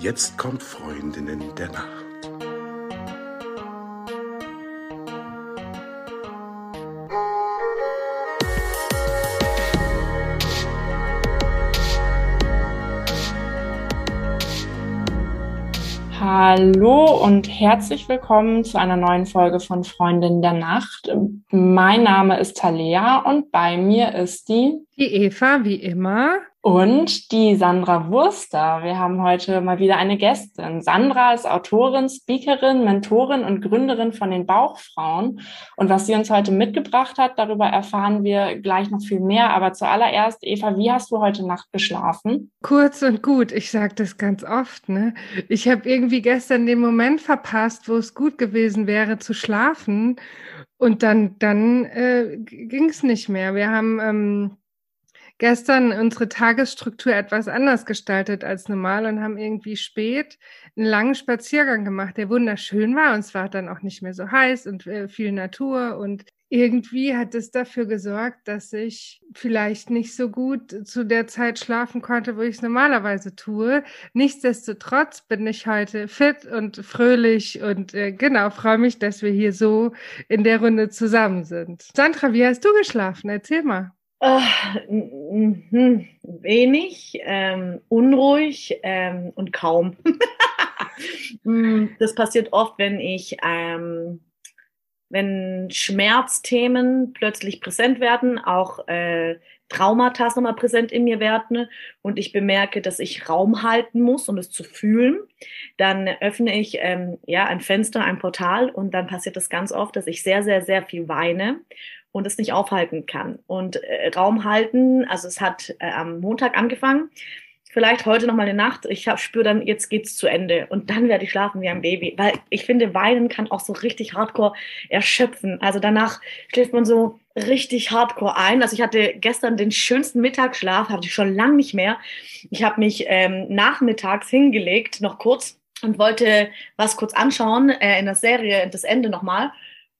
Jetzt kommt Freundinnen der Nacht. Hallo und herzlich willkommen zu einer neuen Folge von Freundin der Nacht. Mein Name ist Talea und bei mir ist die die Eva, wie immer. Und die Sandra Wurster. Wir haben heute mal wieder eine Gästin. Sandra ist Autorin, Speakerin, Mentorin und Gründerin von den Bauchfrauen. Und was sie uns heute mitgebracht hat, darüber erfahren wir gleich noch viel mehr. Aber zuallererst, Eva, wie hast du heute Nacht geschlafen? Kurz und gut. Ich sage das ganz oft. Ne? Ich habe irgendwie gestern den Moment verpasst, wo es gut gewesen wäre zu schlafen. Und dann, dann äh, ging es nicht mehr. Wir haben ähm, gestern unsere Tagesstruktur etwas anders gestaltet als normal und haben irgendwie spät einen langen Spaziergang gemacht, der wunderschön war und es war dann auch nicht mehr so heiß und äh, viel Natur und irgendwie hat es dafür gesorgt, dass ich vielleicht nicht so gut zu der Zeit schlafen konnte, wo ich es normalerweise tue. Nichtsdestotrotz bin ich heute fit und fröhlich und äh, genau freue mich, dass wir hier so in der Runde zusammen sind. Sandra, wie hast du geschlafen? Erzähl mal. Uh, wenig, ähm, unruhig ähm, und kaum. Mm, das passiert oft, wenn ich, ähm, wenn Schmerzthemen plötzlich präsent werden, auch äh, Traumata nochmal präsent in mir werden und ich bemerke, dass ich Raum halten muss, um es zu fühlen, dann öffne ich ähm, ja ein Fenster, ein Portal und dann passiert das ganz oft, dass ich sehr, sehr, sehr viel weine und es nicht aufhalten kann. Und äh, Raum halten, also es hat äh, am Montag angefangen, vielleicht heute noch mal eine Nacht. Ich spüre dann, jetzt geht's zu Ende und dann werde ich schlafen wie ein Baby, weil ich finde, weinen kann auch so richtig Hardcore erschöpfen. Also danach schläft man so richtig Hardcore ein. Also ich hatte gestern den schönsten Mittagsschlaf, hatte ich schon lang nicht mehr. Ich habe mich ähm, nachmittags hingelegt, noch kurz und wollte was kurz anschauen äh, in der Serie, das Ende nochmal.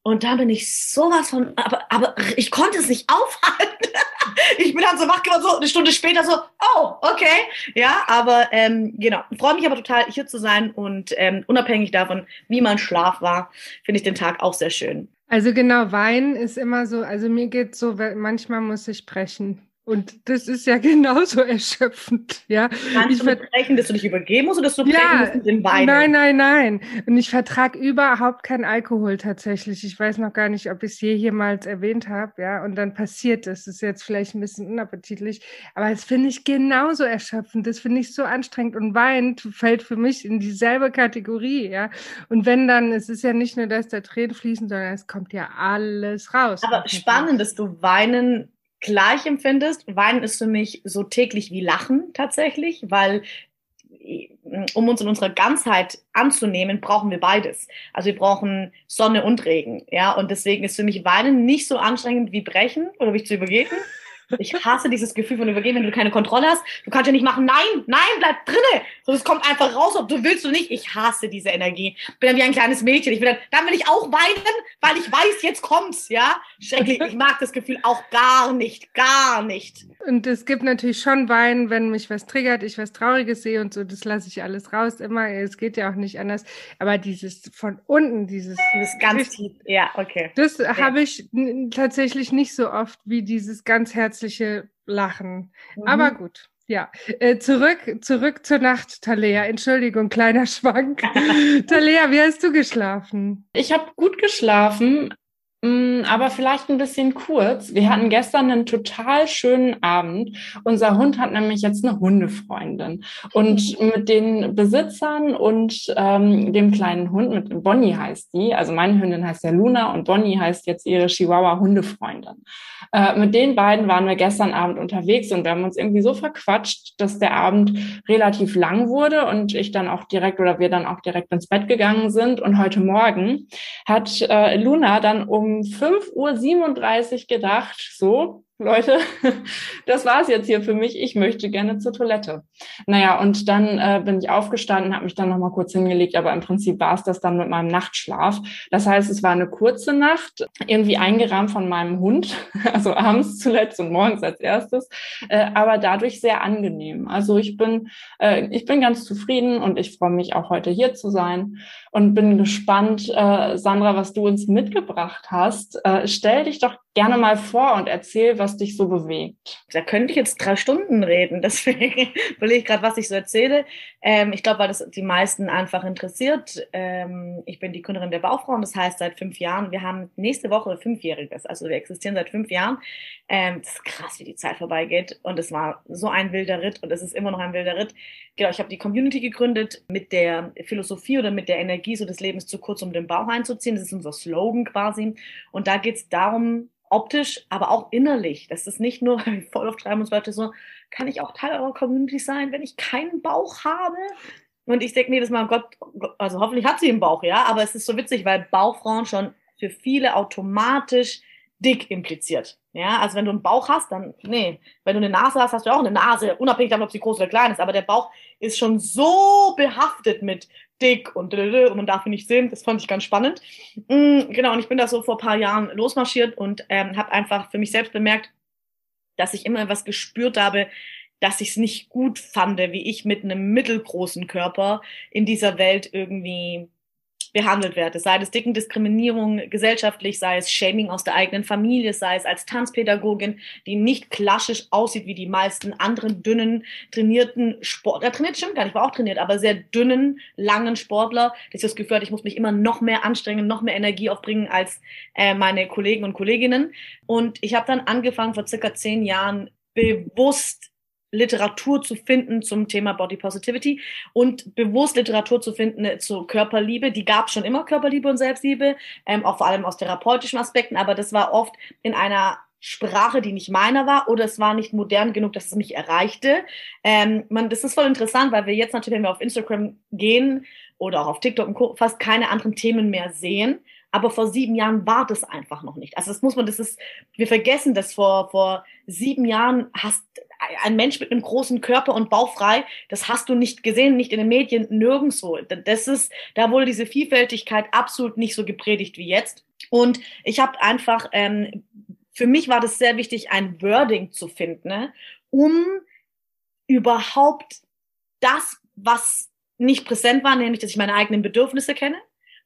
Und da bin ich sowas von, aber, aber ich konnte es nicht aufhalten. ich bin dann so wach geworden, so eine Stunde später so, oh, okay. Ja, aber ähm, genau, freue mich aber total, hier zu sein und ähm, unabhängig davon, wie mein Schlaf war, finde ich den Tag auch sehr schön. Also genau, Wein ist immer so, also mir geht so, manchmal muss ich brechen. Und das ist ja genauso erschöpfend, ja. Kannst ich du sprechen, dass du dich übergeben musst oder dass du ja, musst mit dem Wein? Nein, nein, nein. Und ich vertrage überhaupt keinen Alkohol tatsächlich. Ich weiß noch gar nicht, ob ich es je jemals erwähnt habe, ja. Und dann passiert es. Das ist jetzt vielleicht ein bisschen unappetitlich, aber das finde ich genauso erschöpfend. Das finde ich so anstrengend. Und Wein fällt für mich in dieselbe Kategorie, ja. Und wenn dann, es ist ja nicht nur, dass da Tränen fließen, sondern es kommt ja alles raus. Aber spannend, dass du Weinen gleich empfindest. Weinen ist für mich so täglich wie Lachen tatsächlich, weil um uns in unserer Ganzheit anzunehmen, brauchen wir beides. Also wir brauchen Sonne und Regen, ja. Und deswegen ist für mich Weinen nicht so anstrengend wie Brechen oder wie zu übergeben. Ich hasse dieses Gefühl von Übergeben, wenn du keine Kontrolle hast. Du kannst ja nicht machen, nein, nein, bleib drinne. So, es kommt einfach raus, ob du willst oder nicht. Ich hasse diese Energie. Bin dann wie ein kleines Mädchen. Ich bin dann, dann will ich auch weinen, weil ich weiß, jetzt kommt's, ja. Schrecklich. Ich mag das Gefühl auch gar nicht, gar nicht. Und es gibt natürlich schon Weinen, wenn mich was triggert, ich was Trauriges sehe und so, das lasse ich alles raus immer. Es geht ja auch nicht anders. Aber dieses von unten, dieses. Dieses ganz tief, ja, okay. Das ja. habe ich tatsächlich nicht so oft wie dieses ganz herzliche Lachen. Mhm. Aber gut. Ja, äh, zurück, zurück zur Nacht, Talea. Entschuldigung, kleiner Schwank. Talea, wie hast du geschlafen? Ich habe gut geschlafen, aber vielleicht ein bisschen kurz. Wir hatten gestern einen total schönen Abend. Unser Hund hat nämlich jetzt eine Hundefreundin. Und mit den Besitzern und ähm, dem kleinen Hund, mit Bonnie heißt die, also meine Hündin heißt ja Luna und Bonnie heißt jetzt ihre Chihuahua-Hundefreundin. Äh, mit den beiden waren wir gestern Abend unterwegs und wir haben uns irgendwie so verquatscht, dass der Abend relativ lang wurde und ich dann auch direkt oder wir dann auch direkt ins Bett gegangen sind. Und heute Morgen hat äh, Luna dann um um 5.37 Uhr gedacht, so, Leute, das war es jetzt hier für mich. Ich möchte gerne zur Toilette. Naja, und dann äh, bin ich aufgestanden, habe mich dann nochmal kurz hingelegt, aber im Prinzip war es das dann mit meinem Nachtschlaf. Das heißt, es war eine kurze Nacht, irgendwie eingerahmt von meinem Hund, also abends zuletzt und morgens als erstes, äh, aber dadurch sehr angenehm. Also ich bin, äh, ich bin ganz zufrieden und ich freue mich auch heute hier zu sein und bin gespannt, äh, Sandra, was du uns mitgebracht hast. Äh, stell dich doch gerne mal vor und erzähl, was dich so bewegt. Da könnte ich jetzt drei Stunden reden, deswegen will ich gerade, was ich so erzähle. Ähm, ich glaube, weil das die meisten einfach interessiert. Ähm, ich bin die Gründerin der Baufrauen, das heißt seit fünf Jahren. Wir haben nächste Woche fünfjähriges, also wir existieren seit fünf Jahren. Ähm, das ist krass, wie die Zeit vorbeigeht und es war so ein wilder Ritt und es ist immer noch ein wilder Ritt. Genau, ich habe die Community gegründet mit der Philosophie oder mit der Energie so des Lebens zu kurz, um den Bauch einzuziehen. Das ist unser Slogan quasi. Und da geht es darum, optisch, aber auch innerlich. Das ist nicht nur, voll oft schreiben uns Leute so, kann ich auch Teil eurer Community sein, wenn ich keinen Bauch habe? Und ich denke mir das mal, Gott, also hoffentlich hat sie einen Bauch, ja, aber es ist so witzig, weil Bauchfrauen schon für viele automatisch dick impliziert. Ja, also wenn du einen Bauch hast, dann, nee, wenn du eine Nase hast, hast du auch eine Nase, unabhängig davon, ob sie groß oder klein ist, aber der Bauch ist schon so behaftet mit dick und, und man darf ihn nicht sehen. Das fand ich ganz spannend. Mm, genau, und ich bin da so vor ein paar Jahren losmarschiert und ähm, habe einfach für mich selbst bemerkt, dass ich immer was gespürt habe, dass ich es nicht gut fand, wie ich mit einem mittelgroßen Körper in dieser Welt irgendwie behandelt werde. Sei es Dickendiskriminierung gesellschaftlich, sei es Shaming aus der eigenen Familie, sei es als Tanzpädagogin, die nicht klassisch aussieht wie die meisten anderen dünnen, trainierten Sportler. Trainiert stimmt gar nicht, war auch trainiert, aber sehr dünnen, langen Sportler. Das ist das Gefühl, ich muss mich immer noch mehr anstrengen, noch mehr Energie aufbringen als äh, meine Kollegen und Kolleginnen. Und ich habe dann angefangen, vor circa zehn Jahren bewusst Literatur zu finden zum Thema Body Positivity und bewusst Literatur zu finden zur Körperliebe. Die gab schon immer, Körperliebe und Selbstliebe, ähm, auch vor allem aus therapeutischen Aspekten, aber das war oft in einer Sprache, die nicht meiner war, oder es war nicht modern genug, dass es mich erreichte. Ähm, man, das ist voll interessant, weil wir jetzt natürlich, wenn wir auf Instagram gehen oder auch auf TikTok und Co., fast keine anderen Themen mehr sehen. Aber vor sieben Jahren war das einfach noch nicht. Also das muss man, das ist, wir vergessen das vor, vor sieben Jahren hast, ein Mensch mit einem großen Körper und bauchfrei, das hast du nicht gesehen, nicht in den Medien, nirgendwo. Das ist, da wurde diese Vielfältigkeit absolut nicht so gepredigt wie jetzt. Und ich habe einfach, ähm, für mich war das sehr wichtig, ein Wording zu finden, ne, um überhaupt das, was nicht präsent war, nämlich, dass ich meine eigenen Bedürfnisse kenne,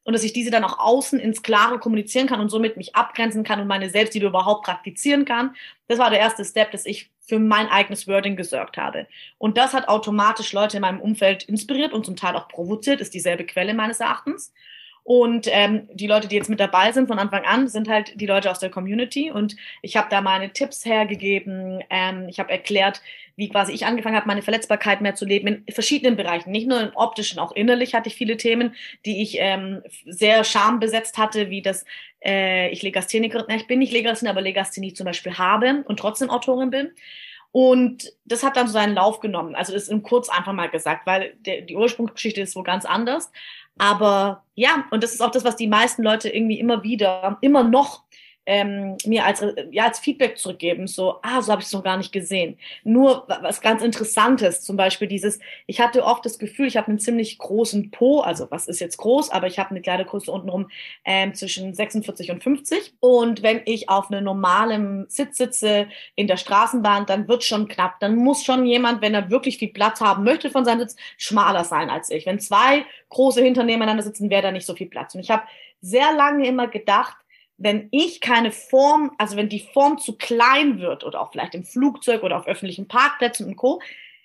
und dass ich diese dann auch außen ins Klare kommunizieren kann und somit mich abgrenzen kann und meine Selbstliebe überhaupt praktizieren kann. Das war der erste Step, dass ich für mein eigenes Wording gesorgt habe. Und das hat automatisch Leute in meinem Umfeld inspiriert und zum Teil auch provoziert, ist dieselbe Quelle meines Erachtens. Und ähm, die Leute, die jetzt mit dabei sind von Anfang an, sind halt die Leute aus der Community. Und ich habe da meine Tipps hergegeben. Ähm, ich habe erklärt, wie quasi ich angefangen habe, meine Verletzbarkeit mehr zu leben in verschiedenen Bereichen. Nicht nur im optischen, auch innerlich hatte ich viele Themen, die ich ähm, sehr schambesetzt hatte, wie das äh, ich Legasthenikerin, ich bin nicht Legasthenie, aber Legasthenie zum Beispiel habe und trotzdem Autorin bin. Und das hat dann so seinen Lauf genommen. Also das ist im Kurz einfach mal gesagt, weil der, die Ursprungsgeschichte ist wo ganz anders. Aber ja, und das ist auch das, was die meisten Leute irgendwie immer wieder, immer noch ähm, mir als, ja, als Feedback zurückgeben, so, ah, so habe ich es noch gar nicht gesehen. Nur was ganz Interessantes, zum Beispiel dieses, ich hatte oft das Gefühl, ich habe einen ziemlich großen Po, also was ist jetzt groß, aber ich habe eine Kleidergröße untenrum ähm, zwischen 46 und 50. Und wenn ich auf einem normalen Sitz sitze in der Straßenbahn, dann wird schon knapp. Dann muss schon jemand, wenn er wirklich viel Platz haben möchte von seinem Sitz, schmaler sein als ich. Wenn zwei große hinter nebeneinander sitzen, wäre da nicht so viel Platz. Und ich habe sehr lange immer gedacht, wenn ich keine Form, also wenn die Form zu klein wird oder auch vielleicht im Flugzeug oder auf öffentlichen Parkplätzen und Co.,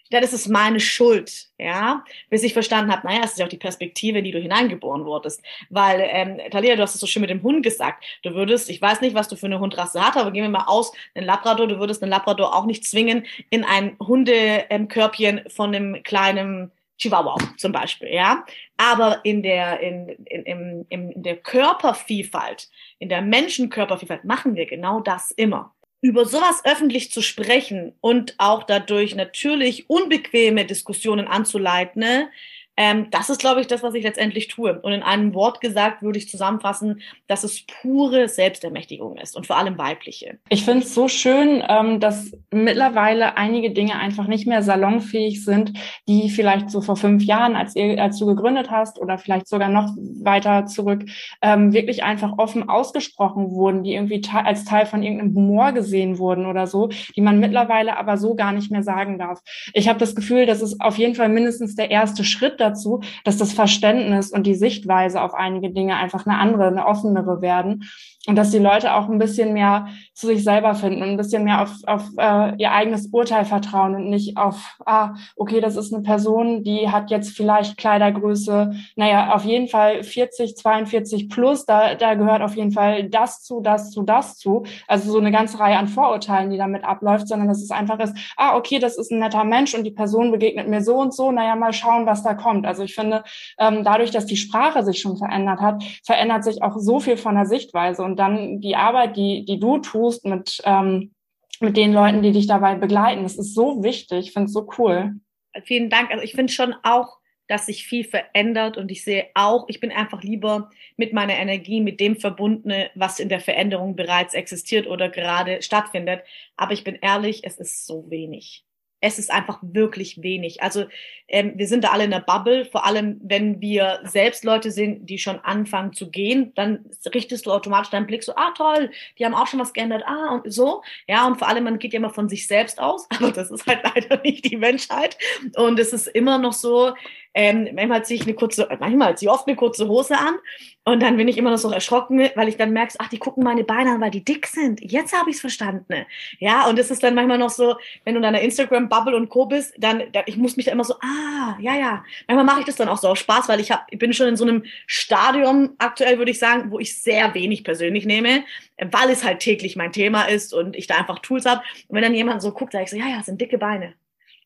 dann ist es meine Schuld, ja, bis ich verstanden habe, naja, es ist ja auch die Perspektive, in die du hineingeboren wurdest, weil, ähm, Talia, du hast es so schön mit dem Hund gesagt, du würdest, ich weiß nicht, was du für eine Hundrasse hast, aber gehen wir mal aus, ein Labrador, du würdest einen Labrador auch nicht zwingen in ein Hundekörbchen von einem kleinen Chihuahua zum Beispiel, ja. Aber in der, in, in, in, in der Körpervielfalt, in der Menschenkörpervielfalt machen wir genau das immer. Über sowas öffentlich zu sprechen und auch dadurch natürlich unbequeme Diskussionen anzuleiten, ne, Ähm, das ist, glaube ich, das, was ich letztendlich tue. Und in einem Wort gesagt würde ich zusammenfassen, dass es pure Selbstermächtigung ist und vor allem weibliche. Ich finde es so schön, ähm, dass mittlerweile einige Dinge einfach nicht mehr salonfähig sind, die vielleicht so vor fünf Jahren, als, ihr, als du gegründet hast oder vielleicht sogar noch weiter zurück, ähm, wirklich einfach offen ausgesprochen wurden, die irgendwie te als Teil von irgendeinem Humor gesehen wurden oder so, die man mittlerweile aber so gar nicht mehr sagen darf. Ich habe das Gefühl, das ist auf jeden Fall mindestens der erste Schritt dazu, dass das Verständnis und die Sichtweise auf einige Dinge einfach eine andere, eine offenere werden und dass die Leute auch ein bisschen mehr zu sich selber finden und ein bisschen mehr auf, auf äh, ihr eigenes Urteil vertrauen und nicht auf, ah, okay, das ist eine Person, die hat jetzt vielleicht Kleidergröße, naja, auf jeden Fall 40, 42 plus, da, da gehört auf jeden Fall das zu, das zu, das zu. Also so eine ganze Reihe an Vorurteilen, die damit abläuft, sondern dass es einfach ist, ah, okay, das ist ein netter Mensch und die Person begegnet mir so und so, naja, mal schauen, was da kommt. Also ich finde, ähm, dadurch, dass die Sprache sich schon verändert hat, verändert sich auch so viel von der Sichtweise und dann die Arbeit, die, die du tust mit, ähm, mit den Leuten, die dich dabei begleiten, das ist so wichtig. Ich finde es so cool. Vielen Dank. Also ich finde schon auch, dass sich viel verändert und ich sehe auch, ich bin einfach lieber mit meiner Energie, mit dem verbundene, was in der Veränderung bereits existiert oder gerade stattfindet. Aber ich bin ehrlich, es ist so wenig es ist einfach wirklich wenig. Also ähm, wir sind da alle in der Bubble, vor allem wenn wir selbst Leute sind, die schon anfangen zu gehen, dann richtest du automatisch deinen Blick so, ah toll, die haben auch schon was geändert, ah und so. Ja, und vor allem, man geht ja immer von sich selbst aus, aber das ist halt leider nicht die Menschheit. Und es ist immer noch so, ähm, manchmal ziehe ich eine kurze, manchmal ziehe ich oft eine kurze Hose an und dann bin ich immer noch so erschrocken, weil ich dann merke, ach, die gucken meine Beine an, weil die dick sind. Jetzt habe ich es verstanden. Ja, und es ist dann manchmal noch so, wenn du in deiner Instagram-Bubble und Co. bist, dann, dann, ich muss mich da immer so, ah, ja, ja. Manchmal mache ich das dann auch so aus Spaß, weil ich, hab, ich bin schon in so einem Stadium aktuell, würde ich sagen, wo ich sehr wenig persönlich nehme, weil es halt täglich mein Thema ist und ich da einfach Tools habe. Und wenn dann jemand so guckt, sage ich so, ja, ja, sind dicke Beine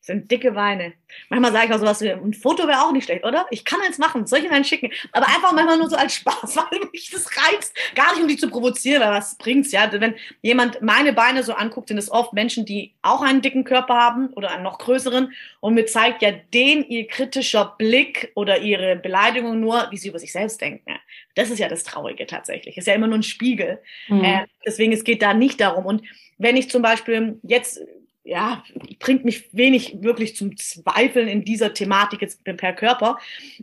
sind dicke Weine. Manchmal sage ich auch sowas wie, ein Foto wäre auch nicht schlecht, oder? Ich kann eins machen, soll ich einen schicken? Aber einfach manchmal nur so als Spaß, weil mich das reizt. Gar nicht, um dich zu provozieren, weil was bringt's, ja? Wenn jemand meine Beine so anguckt, sind es oft Menschen, die auch einen dicken Körper haben oder einen noch größeren und mir zeigt ja den ihr kritischer Blick oder ihre Beleidigung nur, wie sie über sich selbst denken. Das ist ja das Traurige tatsächlich. Ist ja immer nur ein Spiegel. Mhm. Äh, deswegen, es geht da nicht darum. Und wenn ich zum Beispiel jetzt ja, bringt mich wenig wirklich zum Zweifeln in dieser Thematik jetzt per Körper.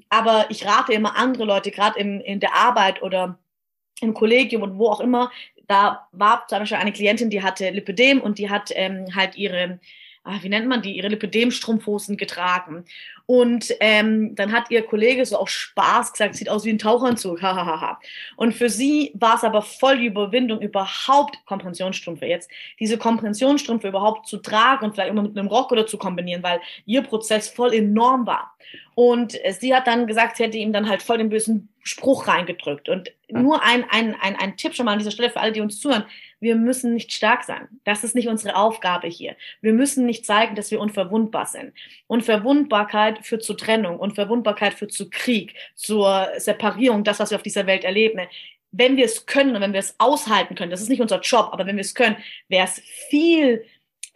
Aber ich rate immer andere Leute, gerade in, in der Arbeit oder im Kollegium und wo auch immer, da war zum Beispiel eine Klientin, die hatte Lipödem und die hat ähm, halt ihre ah, wie nennt man die, ihre Lipödem-Strumpfhosen getragen. Und ähm, dann hat ihr Kollege so auf Spaß gesagt, sieht aus wie ein Tauchanzug, hahaha. und für sie war es aber voll die Überwindung, überhaupt Kompressionsstrümpfe jetzt, diese Kompressionsstrümpfe überhaupt zu tragen und vielleicht immer mit einem Rock oder zu kombinieren, weil ihr Prozess voll enorm war. Und sie hat dann gesagt, sie hätte ihm dann halt voll den bösen Spruch reingedrückt. Und nur ein, ein, ein, ein Tipp schon mal an dieser Stelle für alle, die uns zuhören wir müssen nicht stark sein. Das ist nicht unsere Aufgabe hier. Wir müssen nicht zeigen, dass wir unverwundbar sind. Unverwundbarkeit führt zu Trennung. Unverwundbarkeit führt zu Krieg, zur Separierung, das, was wir auf dieser Welt erleben. Wenn wir es können und wenn wir es aushalten können, das ist nicht unser Job, aber wenn wir es können, wäre es viel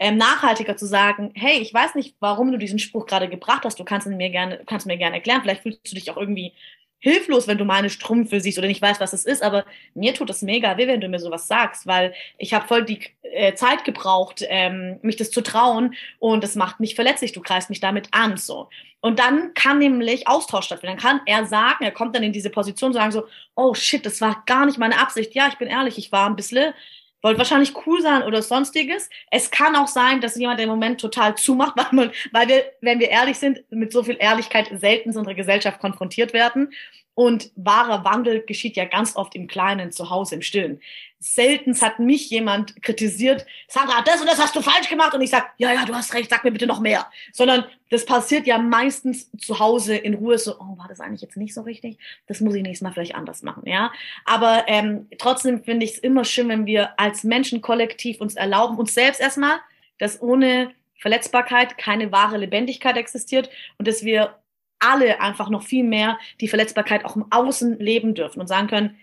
ähm, nachhaltiger zu sagen, hey, ich weiß nicht, warum du diesen Spruch gerade gebracht hast, du kannst ihn mir gerne, kannst mir gerne erklären, vielleicht fühlst du dich auch irgendwie hilflos, wenn du meine Strümpfe siehst oder nicht weißt, was es ist, aber mir tut es mega weh, wenn du mir sowas sagst, weil ich habe voll die äh, Zeit gebraucht, ähm, mich das zu trauen und es macht mich verletzlich, du greifst mich damit an, so. Und dann kann nämlich Austausch stattfinden. Dann kann er sagen, er kommt dann in diese Position, sagen so, oh shit, das war gar nicht meine Absicht. Ja, ich bin ehrlich, ich war ein bisschen wollte wahrscheinlich cool sein oder sonstiges. Es kann auch sein, dass jemand im Moment total zumacht, weil wir, wenn wir ehrlich sind, mit so viel Ehrlichkeit selten in unserer Gesellschaft konfrontiert werden. Und wahrer Wandel geschieht ja ganz oft im Kleinen, zu Hause, im Stillen. Selten hat mich jemand kritisiert, Sandra, das und das hast du falsch gemacht. Und ich sage, ja, ja, du hast recht, sag mir bitte noch mehr. Sondern das passiert ja meistens zu Hause in Ruhe so, oh, war das eigentlich jetzt nicht so richtig? Das muss ich nächstes Mal vielleicht anders machen, ja. Aber ähm, trotzdem finde ich es immer schön, wenn wir als Menschen kollektiv uns erlauben, uns selbst erstmal, dass ohne Verletzbarkeit keine wahre Lebendigkeit existiert und dass wir alle einfach noch viel mehr die Verletzbarkeit auch im Außen leben dürfen und sagen können,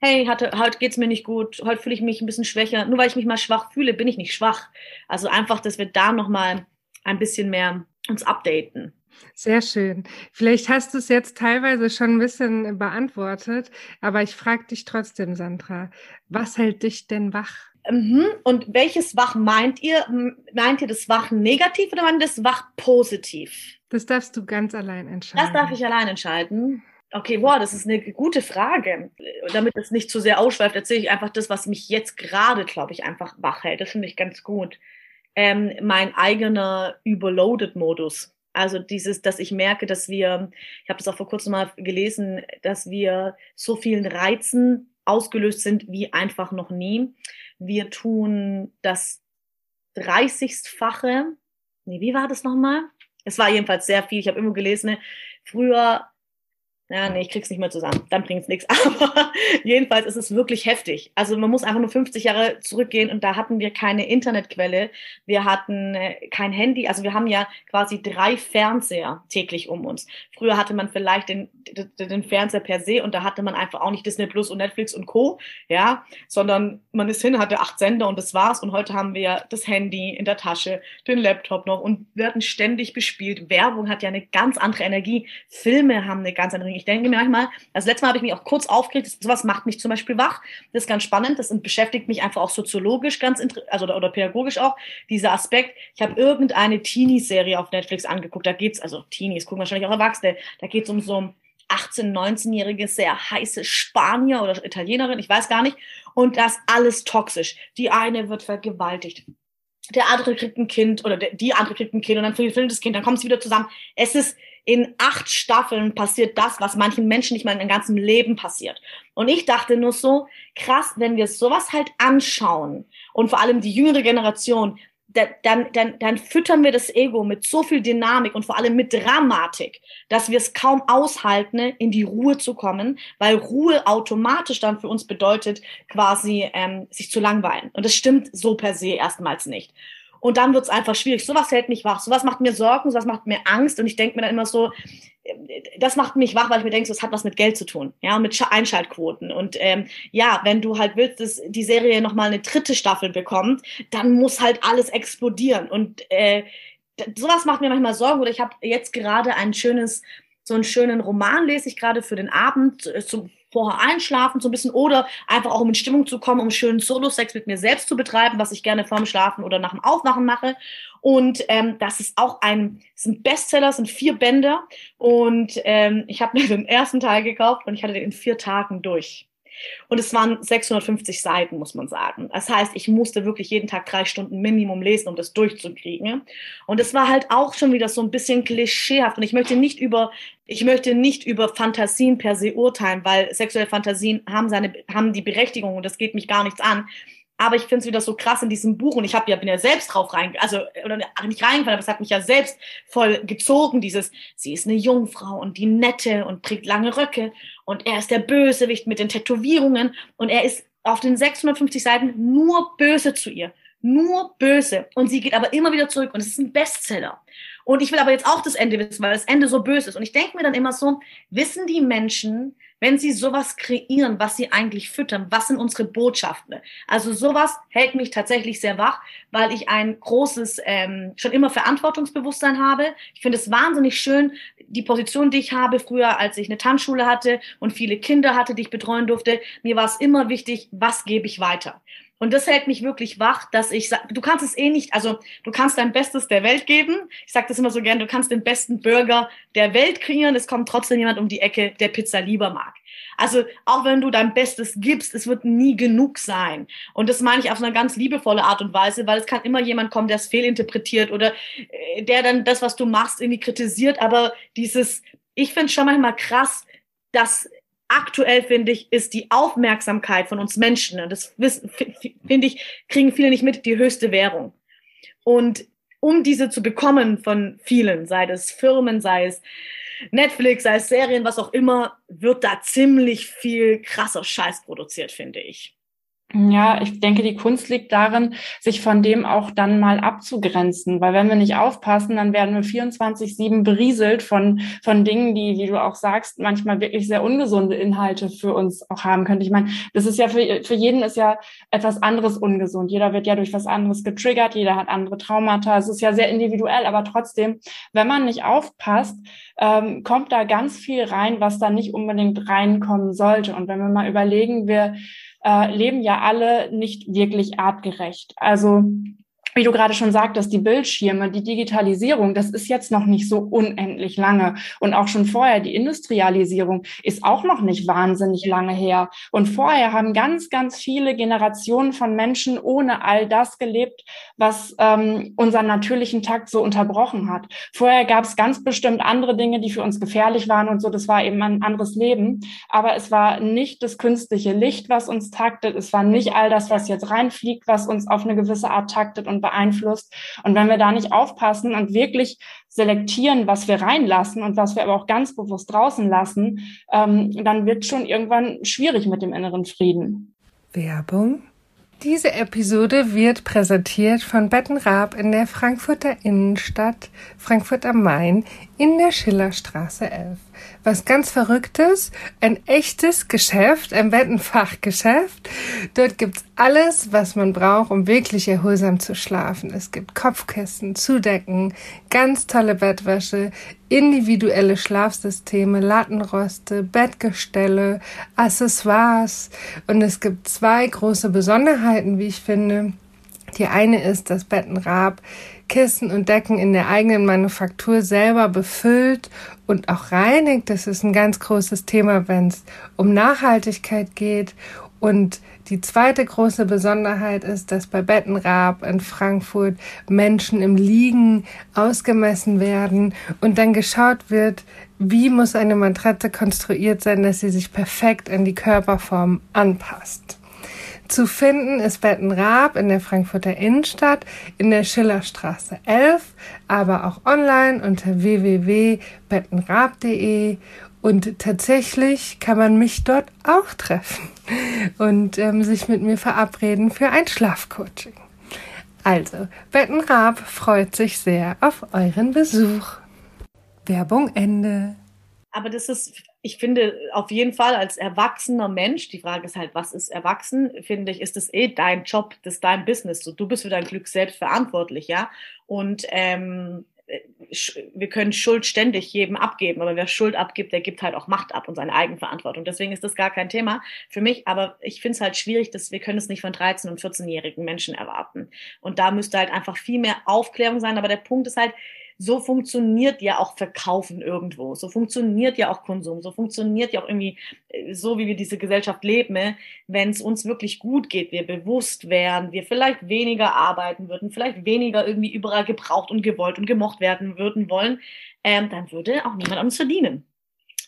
hey, hatte, heute geht's mir nicht gut, heute fühle ich mich ein bisschen schwächer. Nur weil ich mich mal schwach fühle, bin ich nicht schwach. Also einfach, dass wir da nochmal ein bisschen mehr uns updaten. Sehr schön. Vielleicht hast du es jetzt teilweise schon ein bisschen beantwortet, aber ich frage dich trotzdem, Sandra, was hält dich denn wach? Mhm. Und welches Wach meint ihr? Meint ihr das Wach negativ oder meint ihr das Wach positiv? Das darfst du ganz allein entscheiden. Das darf ich allein entscheiden. Okay, wow, das ist eine gute Frage. Damit es nicht zu sehr ausschweift, erzähle ich einfach das, was mich jetzt gerade, glaube ich, einfach wach hält. Das finde ich ganz gut. Ähm, mein eigener Überloaded-Modus. Also dieses, dass ich merke, dass wir, ich habe das auch vor kurzem mal gelesen, dass wir so vielen Reizen ausgelöst sind wie einfach noch nie. Wir tun das 30-fache, nee, wie war das nochmal? Es war jedenfalls sehr viel. Ich habe immer gelesen, früher ja, nee, ich krieg's nicht mehr zusammen. Dann bringt's nichts. Aber jedenfalls ist es wirklich heftig. Also man muss einfach nur 50 Jahre zurückgehen und da hatten wir keine Internetquelle. Wir hatten äh, kein Handy. Also wir haben ja quasi drei Fernseher täglich um uns. Früher hatte man vielleicht den, den, den Fernseher per se und da hatte man einfach auch nicht Disney Plus und Netflix und Co. Ja, sondern man ist hin, hatte acht Sender und das war's. Und heute haben wir das Handy in der Tasche, den Laptop noch und werden ständig bespielt. Werbung hat ja eine ganz andere Energie. Filme haben eine ganz andere Energie ich denke mir manchmal, das letzte Mal habe ich mich auch kurz aufgeregt, sowas macht mich zum Beispiel wach. Das ist ganz spannend, das beschäftigt mich einfach auch soziologisch ganz, also oder, oder pädagogisch auch, dieser Aspekt. Ich habe irgendeine Teenie-Serie auf Netflix angeguckt, da geht's, also Teenies gucken wahrscheinlich auch Erwachsene, da geht's um so 18-, 19-jährige, sehr heiße Spanier oder Italienerin, ich weiß gar nicht. Und das alles toxisch. Die eine wird vergewaltigt. Der andere kriegt ein Kind oder die andere kriegt ein Kind und dann findet das Kind, dann kommt es wieder zusammen. Es ist, in acht Staffeln passiert das, was manchen Menschen nicht mal in ihrem ganzen Leben passiert. Und ich dachte nur so, krass, wenn wir sowas halt anschauen und vor allem die jüngere Generation, dann, dann, dann füttern wir das Ego mit so viel Dynamik und vor allem mit Dramatik, dass wir es kaum aushalten, in die Ruhe zu kommen, weil Ruhe automatisch dann für uns bedeutet, quasi ähm, sich zu langweilen. Und das stimmt so per se erstmals nicht. Und dann wird es einfach schwierig. Sowas hält mich wach. Sowas macht mir Sorgen, sowas macht mir Angst. Und ich denke mir dann immer so, das macht mich wach, weil ich mir denke, das hat was mit Geld zu tun, ja, mit Einschaltquoten. Und ähm, ja, wenn du halt willst, dass die Serie nochmal eine dritte Staffel bekommt, dann muss halt alles explodieren. Und äh, sowas macht mir manchmal Sorgen. Oder ich habe jetzt gerade ein schönes, so einen schönen Roman lese ich gerade für den Abend, äh, zu, vorher einschlafen so ein bisschen oder einfach auch um in Stimmung zu kommen, um schönen Solo-Sex mit mir selbst zu betreiben, was ich gerne vorm Schlafen oder nach dem Aufwachen mache. Und ähm, das ist auch ein, sind Bestseller, sind vier Bänder und ähm, ich habe mir den ersten Teil gekauft und ich hatte den in vier Tagen durch. Und es waren 650 Seiten, muss man sagen. Das heißt, ich musste wirklich jeden Tag drei Stunden Minimum lesen, um das durchzukriegen. Und es war halt auch schon wieder so ein bisschen klischeehaft. Und ich möchte nicht über, ich möchte nicht über Fantasien per se urteilen, weil sexuelle Fantasien haben seine, haben die Berechtigung und das geht mich gar nichts an. Aber ich finde es wieder so krass in diesem Buch und ich habe ja bin ja selbst drauf rein, also oder nicht reingefallen, aber es hat mich ja selbst voll gezogen. Dieses, sie ist eine Jungfrau und die nette und trägt lange Röcke und er ist der Bösewicht mit den Tätowierungen und er ist auf den 650 Seiten nur böse zu ihr, nur böse und sie geht aber immer wieder zurück und es ist ein Bestseller. Und ich will aber jetzt auch das Ende wissen, weil das Ende so böse ist. Und ich denke mir dann immer so, wissen die Menschen, wenn sie sowas kreieren, was sie eigentlich füttern, was sind unsere Botschaften? Also sowas hält mich tatsächlich sehr wach, weil ich ein großes, ähm, schon immer Verantwortungsbewusstsein habe. Ich finde es wahnsinnig schön, die Position, die ich habe früher, als ich eine Tanzschule hatte und viele Kinder hatte, die ich betreuen durfte. Mir war es immer wichtig, was gebe ich weiter? Und das hält mich wirklich wach, dass ich du kannst es eh nicht, also du kannst dein Bestes der Welt geben. Ich sage das immer so gern, du kannst den besten Burger der Welt kreieren, es kommt trotzdem jemand um die Ecke, der Pizza lieber mag. Also auch wenn du dein Bestes gibst, es wird nie genug sein. Und das meine ich auf eine ganz liebevolle Art und Weise, weil es kann immer jemand kommen, der es fehlinterpretiert oder äh, der dann das, was du machst, irgendwie kritisiert. Aber dieses, ich finde schon manchmal krass, dass aktuell, finde ich, ist die Aufmerksamkeit von uns Menschen, und das finde ich, kriegen viele nicht mit, die höchste Währung. Und um diese zu bekommen von vielen, sei es Firmen, sei es Netflix, sei es Serien, was auch immer, wird da ziemlich viel krasser Scheiß produziert, finde ich. Ja, ich denke, die Kunst liegt darin, sich von dem auch dann mal abzugrenzen, weil wenn wir nicht aufpassen, dann werden wir 24-7 berieselt von, von Dingen, die, wie du auch sagst, manchmal wirklich sehr ungesunde Inhalte für uns auch haben könnte. Ich meine, das ist ja für, für jeden ist ja etwas anderes ungesund. Jeder wird ja durch was anderes getriggert, jeder hat andere Traumata. Es ist ja sehr individuell, aber trotzdem, wenn man nicht aufpasst, ähm, kommt da ganz viel rein, was da nicht unbedingt reinkommen sollte. Und wenn wir mal überlegen, wir äh, leben ja alle nicht wirklich artgerecht. Also wie du gerade schon sagtest, die Bildschirme, die Digitalisierung, das ist jetzt noch nicht so unendlich lange. Und auch schon vorher, die Industrialisierung ist auch noch nicht wahnsinnig lange her. Und vorher haben ganz, ganz viele Generationen von Menschen ohne all das gelebt, was ähm, unseren natürlichen Takt so unterbrochen hat. Vorher gab es ganz bestimmt andere Dinge, die für uns gefährlich waren und so. Das war eben ein anderes Leben. Aber es war nicht das künstliche Licht, was uns taktet. Es war nicht all das, was jetzt reinfliegt, was uns auf eine gewisse Art taktet und beeinflusst. Und wenn wir da nicht aufpassen und wirklich selektieren, was wir reinlassen und was wir aber auch ganz bewusst draußen lassen, ähm, dann wird schon irgendwann schwierig mit dem inneren Frieden. Werbung. Diese Episode wird präsentiert von Bettenraab in der Frankfurter Innenstadt, Frankfurt am Main, in der Schillerstraße 11 was ganz Verrücktes, ein echtes Geschäft, ein Bettenfachgeschäft. Dort gibt's alles, was man braucht, um wirklich erholsam zu schlafen. Es gibt Kopfkissen, Zudecken, ganz tolle Bettwäsche, individuelle Schlafsysteme, Lattenroste, Bettgestelle, Accessoires und es gibt zwei große Besonderheiten, wie ich finde. Die eine ist, dass Bettenrab Kissen und Decken in der eigenen Manufaktur selber befüllt und auch reinigt. Das ist ein ganz großes Thema, wenn es um Nachhaltigkeit geht. Und die zweite große Besonderheit ist, dass bei Bettenrab in Frankfurt Menschen im Liegen ausgemessen werden und dann geschaut wird, wie muss eine Matratze konstruiert sein, dass sie sich perfekt an die Körperform anpasst. Zu finden ist Bettenraab in der Frankfurter Innenstadt in der Schillerstraße 11, aber auch online unter www.bettenraab.de und tatsächlich kann man mich dort auch treffen und ähm, sich mit mir verabreden für ein Schlafcoaching. Also, Bettenraab freut sich sehr auf euren Besuch. Werbung Ende. Aber das ist ich finde auf jeden Fall als erwachsener Mensch, die Frage ist halt, was ist erwachsen, finde ich, ist das eh dein Job, das ist dein Business. So, du bist für dein Glück selbst verantwortlich, ja. Und ähm, wir können Schuld ständig jedem abgeben, aber wer Schuld abgibt, der gibt halt auch Macht ab und seine Eigenverantwortung. Deswegen ist das gar kein Thema für mich, aber ich finde es halt schwierig, dass wir können es nicht von 13- und 14-jährigen Menschen erwarten. Und da müsste halt einfach viel mehr Aufklärung sein, aber der Punkt ist halt, so funktioniert ja auch Verkaufen irgendwo, so funktioniert ja auch Konsum, so funktioniert ja auch irgendwie äh, so, wie wir diese Gesellschaft leben. Ne? Wenn es uns wirklich gut geht, wir bewusst wären, wir vielleicht weniger arbeiten würden, vielleicht weniger irgendwie überall gebraucht und gewollt und gemocht werden würden wollen, ähm, dann würde auch niemand an uns verdienen.